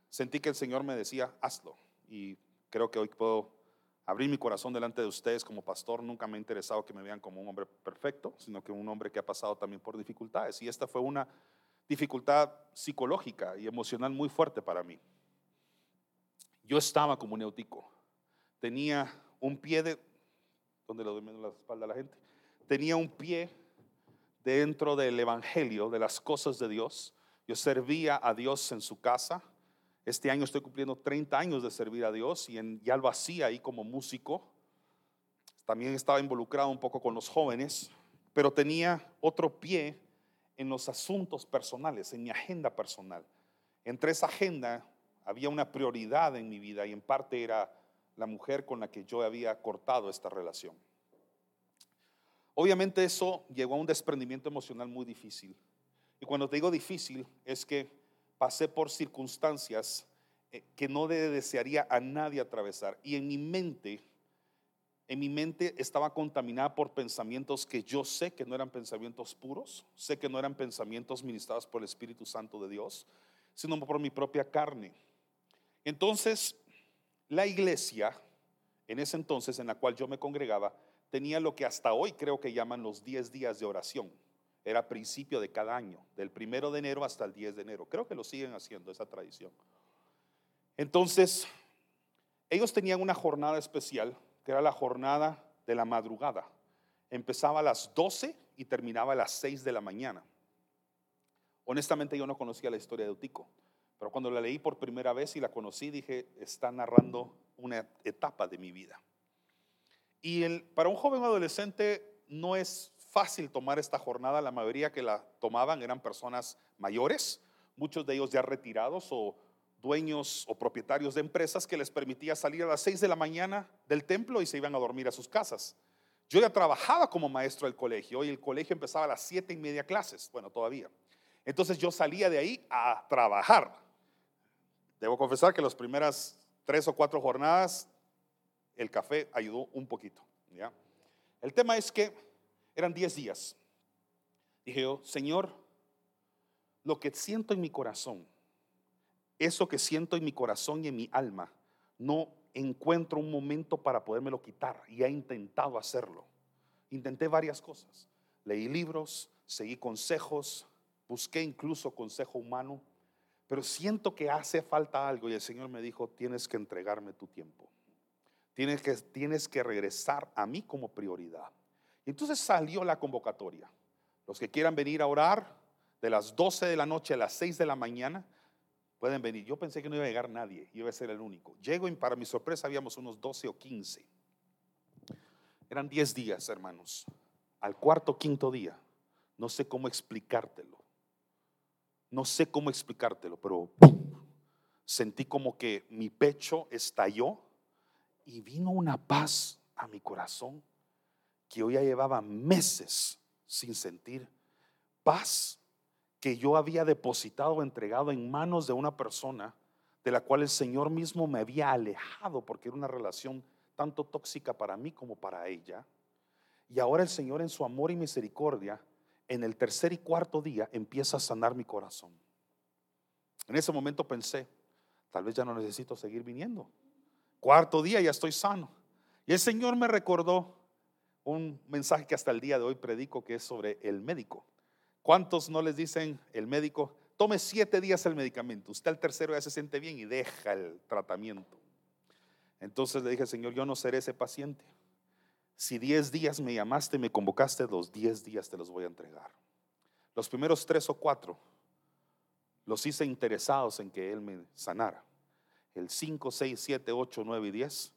sentí que el Señor me decía, hazlo. Y creo que hoy puedo abrir mi corazón delante de ustedes como pastor. Nunca me ha interesado que me vean como un hombre perfecto, sino que un hombre que ha pasado también por dificultades. Y esta fue una dificultad psicológica y emocional muy fuerte para mí. Yo estaba como un. Tenía un pie de... ¿Dónde le doy la espalda a la gente? Tenía un pie dentro del Evangelio, de las cosas de Dios. Yo servía a Dios en su casa este año estoy cumpliendo 30 años de servir a Dios y en, ya lo hacía ahí como músico. También estaba involucrado un poco con los jóvenes, pero tenía otro pie en los asuntos personales, en mi agenda personal. Entre esa agenda había una prioridad en mi vida y en parte era la mujer con la que yo había cortado esta relación. Obviamente eso llegó a un desprendimiento emocional muy difícil. Y cuando te digo difícil es que pasé por circunstancias eh, que no desearía a nadie atravesar. Y en mi mente, en mi mente estaba contaminada por pensamientos que yo sé que no eran pensamientos puros, sé que no eran pensamientos ministrados por el Espíritu Santo de Dios, sino por mi propia carne. Entonces, la iglesia, en ese entonces en la cual yo me congregaba, tenía lo que hasta hoy creo que llaman los 10 días de oración. Era principio de cada año, del primero de enero hasta el 10 de enero. Creo que lo siguen haciendo esa tradición. Entonces, ellos tenían una jornada especial, que era la jornada de la madrugada. Empezaba a las 12 y terminaba a las 6 de la mañana. Honestamente yo no conocía la historia de Utico, pero cuando la leí por primera vez y la conocí, dije, está narrando una etapa de mi vida. Y para un joven adolescente no es fácil tomar esta jornada. La mayoría que la tomaban eran personas mayores, muchos de ellos ya retirados o dueños o propietarios de empresas que les permitía salir a las 6 de la mañana del templo y se iban a dormir a sus casas. Yo ya trabajaba como maestro del colegio y el colegio empezaba a las 7 y media clases, bueno, todavía. Entonces yo salía de ahí a trabajar. Debo confesar que las primeras tres o cuatro jornadas el café ayudó un poquito. El tema es que eran 10 días. Dije yo, Señor, lo que siento en mi corazón, eso que siento en mi corazón y en mi alma, no encuentro un momento para podérmelo quitar y he intentado hacerlo. Intenté varias cosas. Leí libros, seguí consejos, busqué incluso consejo humano, pero siento que hace falta algo y el Señor me dijo, tienes que entregarme tu tiempo. Tienes que, tienes que regresar a mí como prioridad. Entonces salió la convocatoria. Los que quieran venir a orar de las 12 de la noche a las 6 de la mañana, pueden venir. Yo pensé que no iba a llegar nadie, iba a ser el único. Llego y para mi sorpresa habíamos unos 12 o 15. Eran 10 días, hermanos. Al cuarto, quinto día, no sé cómo explicártelo. No sé cómo explicártelo, pero sentí como que mi pecho estalló y vino una paz a mi corazón que yo ya llevaba meses sin sentir. Paz que yo había depositado, entregado en manos de una persona de la cual el Señor mismo me había alejado porque era una relación tanto tóxica para mí como para ella. Y ahora el Señor en su amor y misericordia, en el tercer y cuarto día, empieza a sanar mi corazón. En ese momento pensé, tal vez ya no necesito seguir viniendo. Cuarto día ya estoy sano. Y el Señor me recordó un mensaje que hasta el día de hoy predico que es sobre el médico. ¿Cuántos no les dicen el médico, tome siete días el medicamento, usted al tercero ya se siente bien y deja el tratamiento? Entonces le dije, Señor, yo no seré ese paciente. Si diez días me llamaste, me convocaste, los diez días te los voy a entregar. Los primeros tres o cuatro los hice interesados en que Él me sanara el 5, 6, 7, 8, 9 y 10,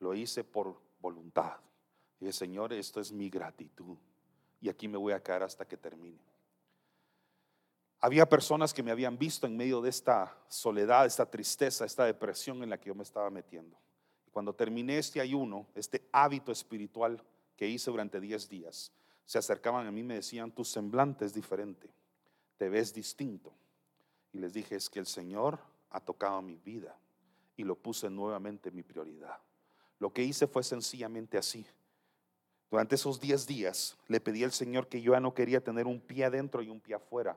lo hice por voluntad. Y dije, Señor, esto es mi gratitud. Y aquí me voy a quedar hasta que termine. Había personas que me habían visto en medio de esta soledad, esta tristeza, esta depresión en la que yo me estaba metiendo. Cuando terminé este ayuno, este hábito espiritual que hice durante 10 días, se acercaban a mí y me decían, tu semblante es diferente, te ves distinto. Y les dije, es que el Señor ha tocado mi vida y lo puse nuevamente en mi prioridad. Lo que hice fue sencillamente así. Durante esos 10 días le pedí al Señor que yo ya no quería tener un pie adentro y un pie afuera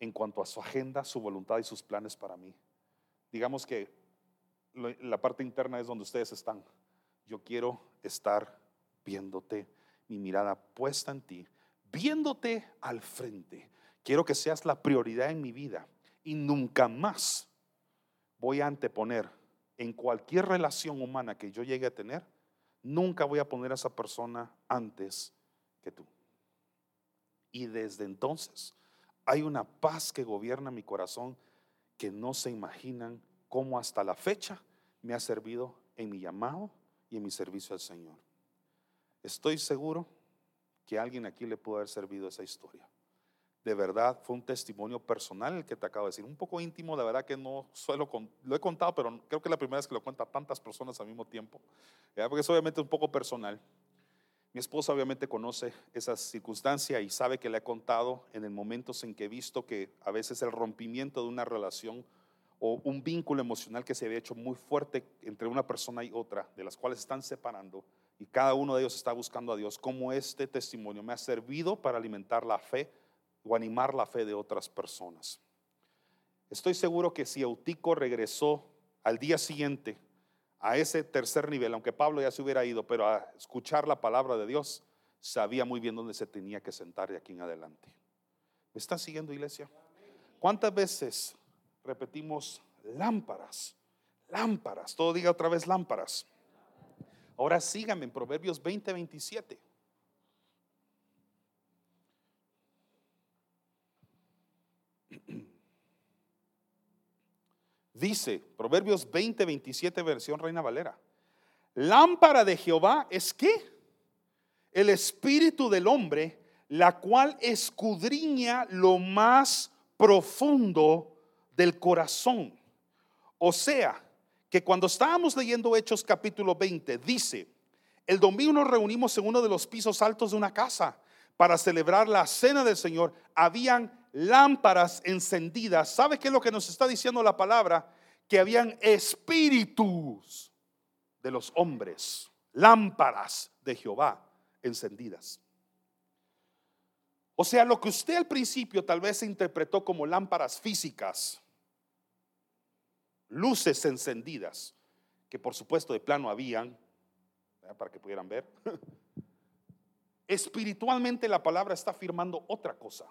en cuanto a su agenda, su voluntad y sus planes para mí. Digamos que la parte interna es donde ustedes están. Yo quiero estar viéndote, mi mirada puesta en ti, viéndote al frente. Quiero que seas la prioridad en mi vida y nunca más voy a anteponer en cualquier relación humana que yo llegue a tener, nunca voy a poner a esa persona antes que tú. Y desde entonces hay una paz que gobierna mi corazón que no se imaginan cómo hasta la fecha me ha servido en mi llamado y en mi servicio al Señor. Estoy seguro que alguien aquí le pudo haber servido esa historia de verdad fue un testimonio personal el que te acabo de decir, un poco íntimo, de verdad que no suelo, lo he contado, pero creo que es la primera vez que lo cuenta tantas personas al mismo tiempo, porque es obviamente un poco personal. Mi esposa obviamente conoce esa circunstancia y sabe que le he contado en el momentos en que he visto que a veces el rompimiento de una relación o un vínculo emocional que se había hecho muy fuerte entre una persona y otra, de las cuales están separando, y cada uno de ellos está buscando a Dios, como este testimonio me ha servido para alimentar la fe o animar la fe de otras personas. Estoy seguro que si Eutico regresó al día siguiente a ese tercer nivel, aunque Pablo ya se hubiera ido, pero a escuchar la palabra de Dios, sabía muy bien dónde se tenía que sentar de aquí en adelante. ¿Me están siguiendo, iglesia? ¿Cuántas veces repetimos lámparas? Lámparas. Todo diga otra vez lámparas. Ahora síganme en Proverbios 20, 27. Dice, Proverbios 20, 27, versión Reina Valera. Lámpara de Jehová es que el espíritu del hombre, la cual escudriña lo más profundo del corazón. O sea, que cuando estábamos leyendo Hechos capítulo 20, dice, el domingo nos reunimos en uno de los pisos altos de una casa para celebrar la cena del Señor. Habían lámparas encendidas. ¿Sabe qué es lo que nos está diciendo la palabra? Que habían espíritus de los hombres, lámparas de Jehová encendidas. O sea, lo que usted al principio tal vez interpretó como lámparas físicas, luces encendidas, que por supuesto de plano habían, para que pudieran ver. Espiritualmente la palabra está afirmando otra cosa.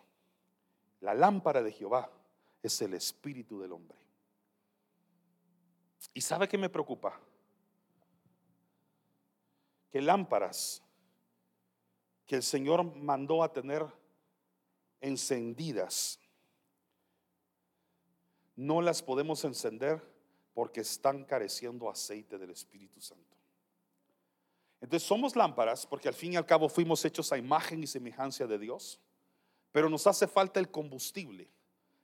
La lámpara de Jehová es el espíritu del hombre. ¿Y sabe qué me preocupa? que lámparas que el Señor mandó a tener encendidas, no las podemos encender porque están careciendo aceite del Espíritu Santo. Entonces somos lámparas porque al fin y al cabo fuimos hechos a imagen y semejanza de Dios, pero nos hace falta el combustible.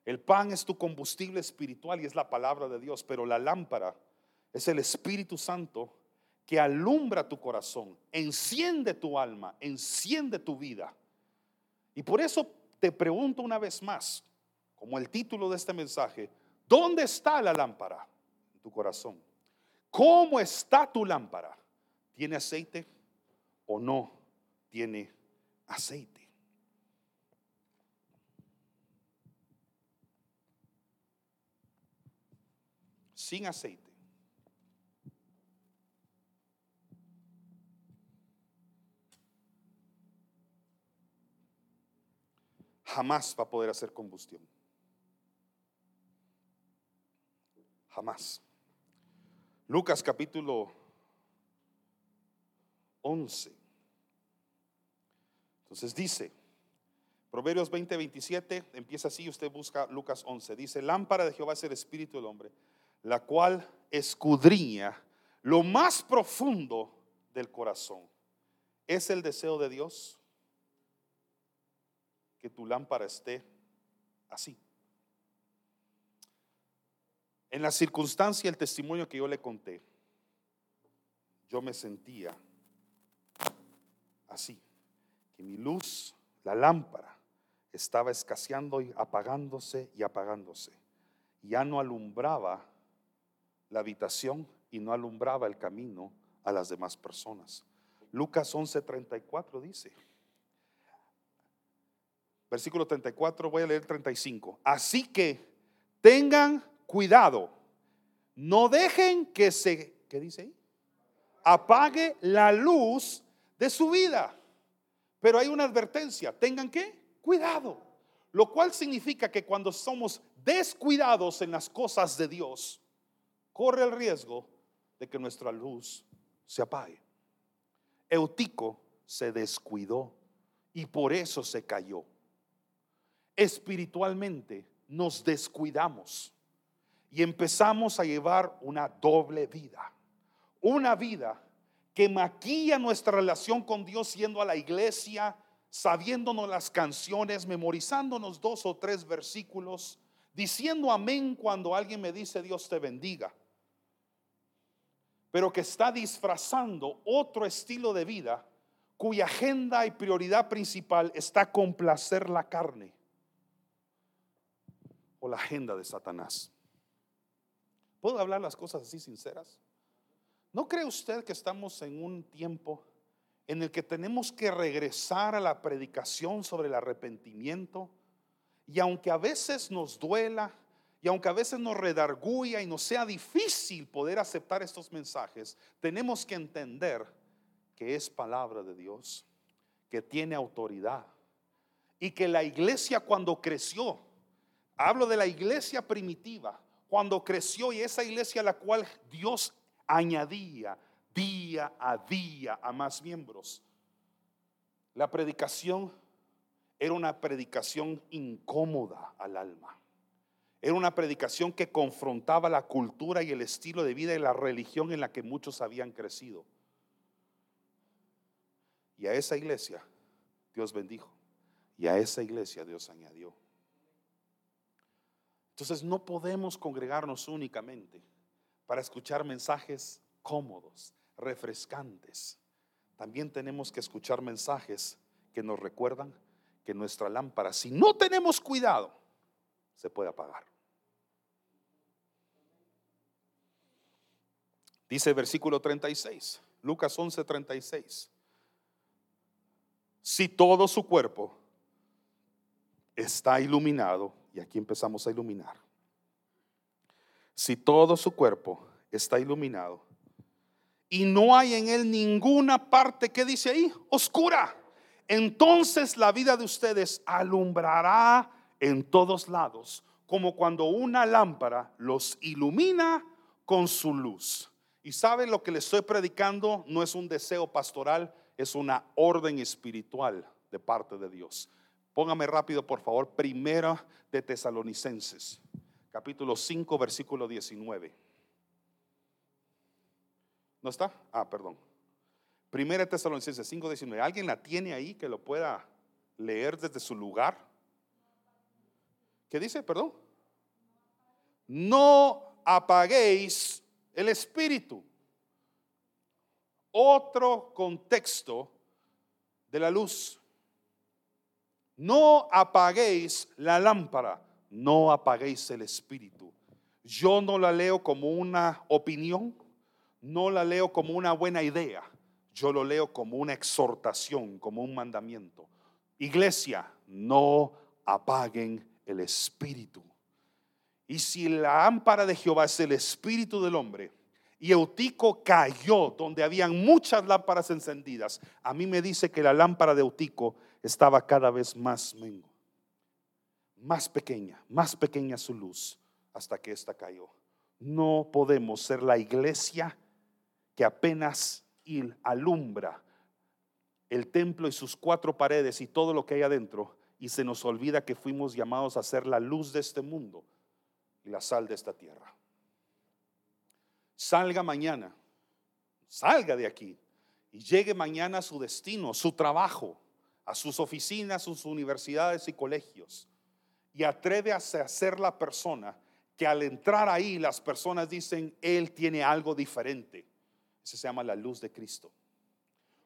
El pan es tu combustible espiritual y es la palabra de Dios, pero la lámpara es el Espíritu Santo que alumbra tu corazón, enciende tu alma, enciende tu vida. Y por eso te pregunto una vez más, como el título de este mensaje, ¿dónde está la lámpara en tu corazón? ¿Cómo está tu lámpara? ¿Tiene aceite o no tiene aceite? Sin aceite jamás va a poder hacer combustión. Jamás. Lucas capítulo 11. Entonces dice, Proverbios 20, 27, empieza así, usted busca Lucas 11. Dice, lámpara de Jehová es el espíritu del hombre, la cual escudriña lo más profundo del corazón. ¿Es el deseo de Dios? que tu lámpara esté así. En la circunstancia, el testimonio que yo le conté, yo me sentía así, que mi luz, la lámpara, estaba escaseando y apagándose y apagándose. Ya no alumbraba la habitación y no alumbraba el camino a las demás personas. Lucas 11:34 dice, versículo 34, voy a leer 35. Así que tengan cuidado, no dejen que se, ¿qué dice ahí? Apague la luz de su vida. Pero hay una advertencia, tengan que cuidado. Lo cual significa que cuando somos descuidados en las cosas de Dios, corre el riesgo de que nuestra luz se apague. Eutico se descuidó y por eso se cayó espiritualmente nos descuidamos y empezamos a llevar una doble vida. Una vida que maquilla nuestra relación con Dios yendo a la iglesia, sabiéndonos las canciones, memorizándonos dos o tres versículos, diciendo amén cuando alguien me dice Dios te bendiga, pero que está disfrazando otro estilo de vida cuya agenda y prioridad principal está complacer la carne o la agenda de Satanás. ¿Puedo hablar las cosas así sinceras? ¿No cree usted que estamos en un tiempo en el que tenemos que regresar a la predicación sobre el arrepentimiento? Y aunque a veces nos duela, y aunque a veces nos redarguya y nos sea difícil poder aceptar estos mensajes, tenemos que entender que es palabra de Dios, que tiene autoridad y que la iglesia cuando creció Hablo de la iglesia primitiva, cuando creció y esa iglesia a la cual Dios añadía día a día a más miembros. La predicación era una predicación incómoda al alma. Era una predicación que confrontaba la cultura y el estilo de vida y la religión en la que muchos habían crecido. Y a esa iglesia Dios bendijo. Y a esa iglesia Dios añadió. Entonces no podemos congregarnos únicamente para escuchar mensajes cómodos, refrescantes. También tenemos que escuchar mensajes que nos recuerdan que nuestra lámpara, si no tenemos cuidado, se puede apagar. Dice versículo 36, Lucas 11, 36. Si todo su cuerpo está iluminado, y aquí empezamos a iluminar. Si todo su cuerpo está iluminado y no hay en él ninguna parte que dice ahí, oscura, entonces la vida de ustedes alumbrará en todos lados, como cuando una lámpara los ilumina con su luz. Y sabe lo que le estoy predicando no es un deseo pastoral, es una orden espiritual de parte de Dios. Póngame rápido, por favor, primera de Tesalonicenses, capítulo 5, versículo 19. ¿No está? Ah, perdón. Primera de Tesalonicenses 5, 19. ¿Alguien la tiene ahí que lo pueda leer desde su lugar? ¿Qué dice? Perdón. No apaguéis el espíritu. Otro contexto de la luz. No apaguéis la lámpara, no apaguéis el espíritu. Yo no la leo como una opinión, no la leo como una buena idea, yo lo leo como una exhortación, como un mandamiento. Iglesia, no apaguen el espíritu. Y si la lámpara de Jehová es el espíritu del hombre, y Eutico cayó donde habían muchas lámparas encendidas, a mí me dice que la lámpara de Eutico estaba cada vez más mengo, más pequeña, más pequeña su luz, hasta que ésta cayó. No podemos ser la iglesia que apenas alumbra el templo y sus cuatro paredes y todo lo que hay adentro, y se nos olvida que fuimos llamados a ser la luz de este mundo y la sal de esta tierra. Salga mañana, salga de aquí y llegue mañana a su destino, su trabajo, a sus oficinas, sus universidades y colegios. Y atreve a ser la persona que al entrar ahí las personas dicen, Él tiene algo diferente. Se llama la luz de Cristo.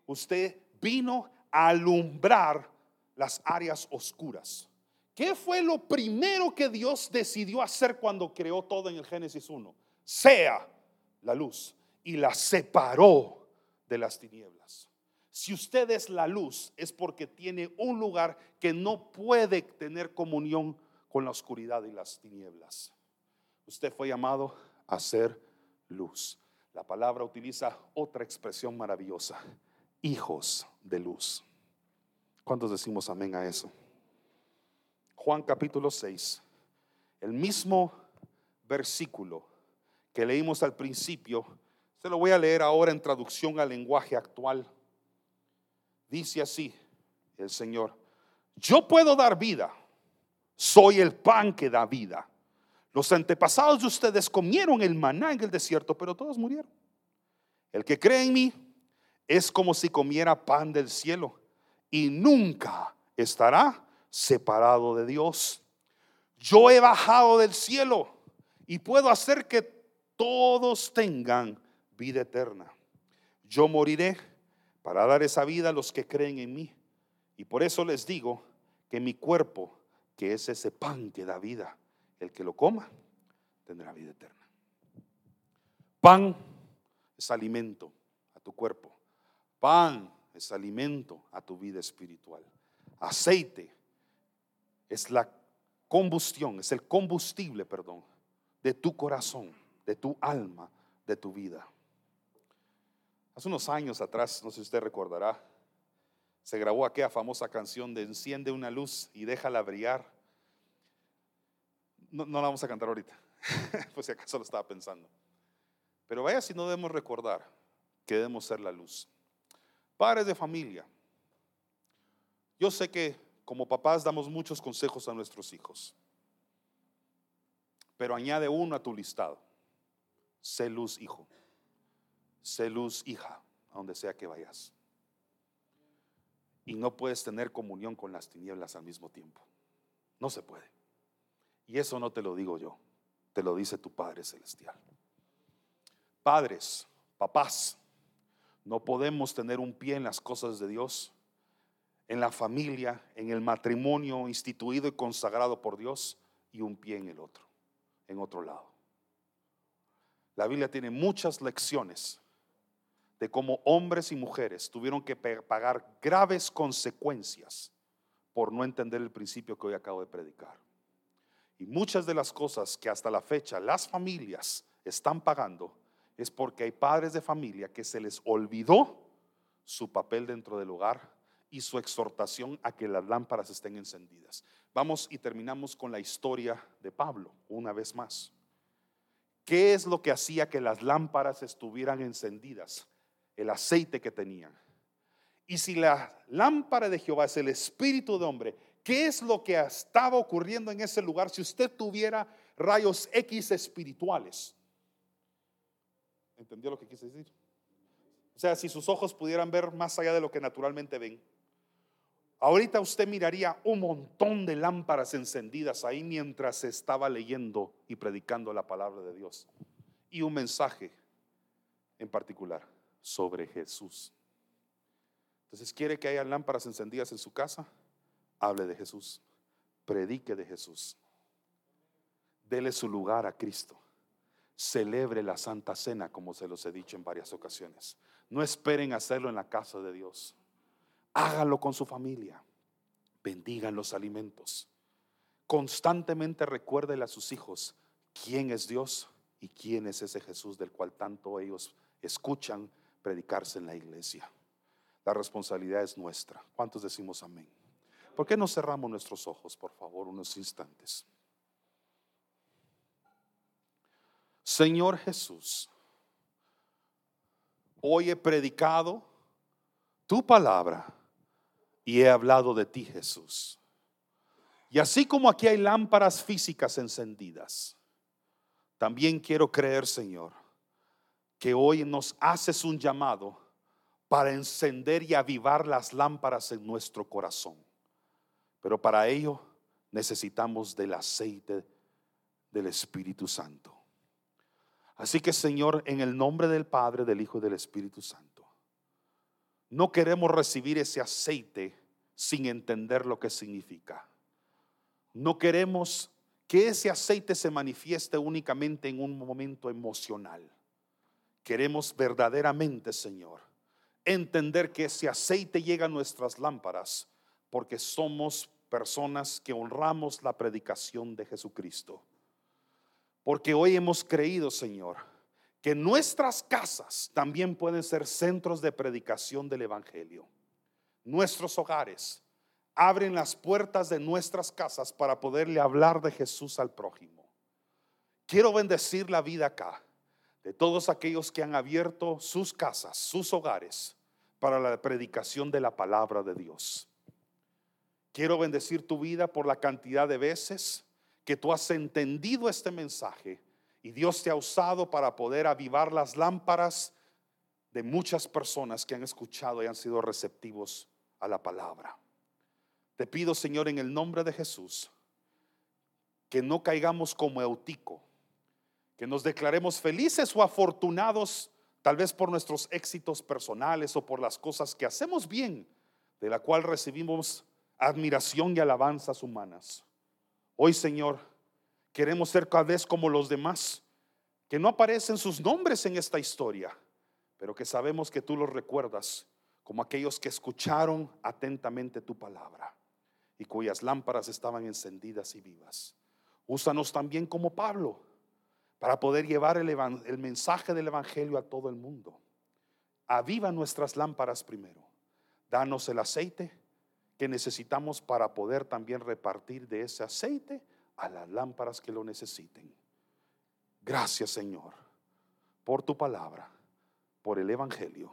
Usted vino a alumbrar las áreas oscuras. ¿Qué fue lo primero que Dios decidió hacer cuando creó todo en el Génesis 1? Sea la luz y la separó de las tinieblas. Si usted es la luz es porque tiene un lugar que no puede tener comunión con la oscuridad y las tinieblas. Usted fue llamado a ser luz. La palabra utiliza otra expresión maravillosa, hijos de luz. ¿Cuántos decimos amén a eso? Juan capítulo 6, el mismo versículo que leímos al principio, se lo voy a leer ahora en traducción al lenguaje actual. Dice así el Señor, yo puedo dar vida, soy el pan que da vida. Los antepasados de ustedes comieron el maná en el desierto, pero todos murieron. El que cree en mí es como si comiera pan del cielo y nunca estará separado de Dios. Yo he bajado del cielo y puedo hacer que todos tengan vida eterna. Yo moriré para dar esa vida a los que creen en mí. Y por eso les digo que mi cuerpo, que es ese pan que da vida, el que lo coma, tendrá vida eterna. Pan es alimento a tu cuerpo. Pan es alimento a tu vida espiritual. Aceite es la combustión, es el combustible, perdón, de tu corazón, de tu alma, de tu vida. Hace unos años atrás, no sé si usted recordará, se grabó aquella famosa canción de Enciende una luz y déjala brillar. No, la vamos a cantar ahorita, pues si acaso lo estaba pensando. Pero vaya si no debemos recordar que debemos ser la luz. Padres de familia, yo sé que como papás damos muchos consejos a nuestros hijos. Pero añade uno a tu listado. Sé luz, hijo. Sé luz, hija, a donde sea que vayas. Y no puedes tener comunión con las tinieblas al mismo tiempo. No se puede. Y eso no te lo digo yo, te lo dice tu Padre Celestial. Padres, papás, no podemos tener un pie en las cosas de Dios en la familia, en el matrimonio instituido y consagrado por Dios y un pie en el otro, en otro lado. La Biblia tiene muchas lecciones de cómo hombres y mujeres tuvieron que pagar graves consecuencias por no entender el principio que hoy acabo de predicar. Y muchas de las cosas que hasta la fecha las familias están pagando es porque hay padres de familia que se les olvidó su papel dentro del hogar y su exhortación a que las lámparas estén encendidas. Vamos y terminamos con la historia de Pablo, una vez más. ¿Qué es lo que hacía que las lámparas estuvieran encendidas? El aceite que tenían. Y si la lámpara de Jehová es el espíritu de hombre, ¿qué es lo que estaba ocurriendo en ese lugar si usted tuviera rayos X espirituales? ¿Entendió lo que quise decir? O sea, si sus ojos pudieran ver más allá de lo que naturalmente ven. Ahorita usted miraría un montón de lámparas encendidas ahí mientras estaba leyendo y predicando la palabra de Dios. Y un mensaje en particular sobre Jesús. Entonces, ¿quiere que haya lámparas encendidas en su casa? Hable de Jesús. Predique de Jesús. Dele su lugar a Cristo. Celebre la Santa Cena, como se los he dicho en varias ocasiones. No esperen hacerlo en la casa de Dios. Hágalo con su familia. Bendigan los alimentos. Constantemente recuérdele a sus hijos quién es Dios y quién es ese Jesús del cual tanto ellos escuchan predicarse en la iglesia. La responsabilidad es nuestra. ¿Cuántos decimos amén? ¿Por qué no cerramos nuestros ojos, por favor, unos instantes? Señor Jesús, hoy he predicado tu palabra y he hablado de ti, Jesús. Y así como aquí hay lámparas físicas encendidas, también quiero creer, Señor, que hoy nos haces un llamado para encender y avivar las lámparas en nuestro corazón. Pero para ello necesitamos del aceite del Espíritu Santo. Así que Señor, en el nombre del Padre, del Hijo y del Espíritu Santo, no queremos recibir ese aceite sin entender lo que significa. No queremos que ese aceite se manifieste únicamente en un momento emocional. Queremos verdaderamente, Señor, entender que ese aceite llega a nuestras lámparas porque somos personas que honramos la predicación de Jesucristo. Porque hoy hemos creído, Señor, que nuestras casas también pueden ser centros de predicación del Evangelio. Nuestros hogares abren las puertas de nuestras casas para poderle hablar de Jesús al prójimo. Quiero bendecir la vida acá de todos aquellos que han abierto sus casas, sus hogares, para la predicación de la palabra de Dios. Quiero bendecir tu vida por la cantidad de veces que tú has entendido este mensaje y Dios te ha usado para poder avivar las lámparas de muchas personas que han escuchado y han sido receptivos a la palabra. Te pido, Señor, en el nombre de Jesús, que no caigamos como Eutico, que nos declaremos felices o afortunados, tal vez por nuestros éxitos personales o por las cosas que hacemos bien, de la cual recibimos admiración y alabanzas humanas. Hoy, Señor, queremos ser cada vez como los demás, que no aparecen sus nombres en esta historia, pero que sabemos que tú los recuerdas como aquellos que escucharon atentamente tu palabra y cuyas lámparas estaban encendidas y vivas. Úsanos también como Pablo para poder llevar el, mensaje del Evangelio a todo el mundo. Aviva nuestras lámparas primero. Danos el aceite que necesitamos para poder también repartir de ese aceite a las lámparas que lo necesiten. Gracias Señor por tu palabra, por el Evangelio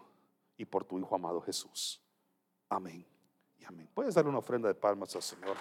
y por tu Hijo amado Jesús. Amén y amén. Puedes darle una ofrenda de palmas al Señor.